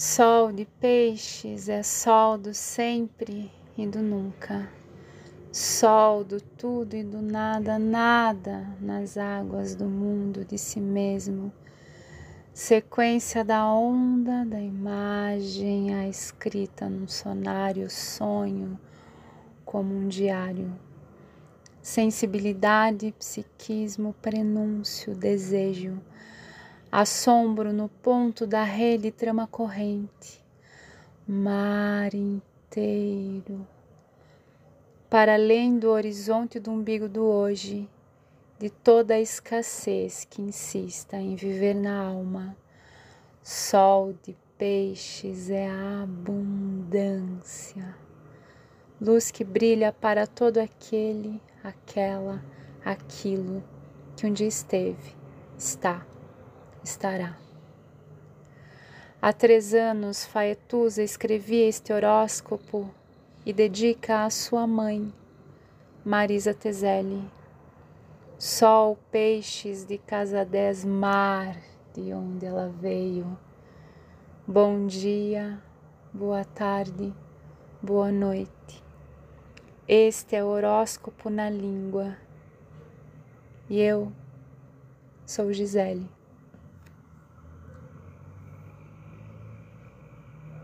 Sol de peixes é sol do sempre e do nunca. Sol do tudo e do nada, nada nas águas do mundo de si mesmo. Sequência da onda, da imagem, a escrita num sonário sonho, como um diário. Sensibilidade, psiquismo, prenúncio, desejo assombro no ponto da rede trama corrente, mar inteiro, para além do horizonte do umbigo do hoje, de toda a escassez que insista em viver na alma. Sol de peixes é abundância, luz que brilha para todo aquele, aquela, aquilo que um dia esteve, está estará. Há três anos, Faetusa escrevia este horóscopo e dedica à sua mãe, Marisa Tezelli. Sol, peixes de casa 10, mar, de onde ela veio. Bom dia, boa tarde, boa noite. Este é o horóscopo na língua. E eu sou Gisele.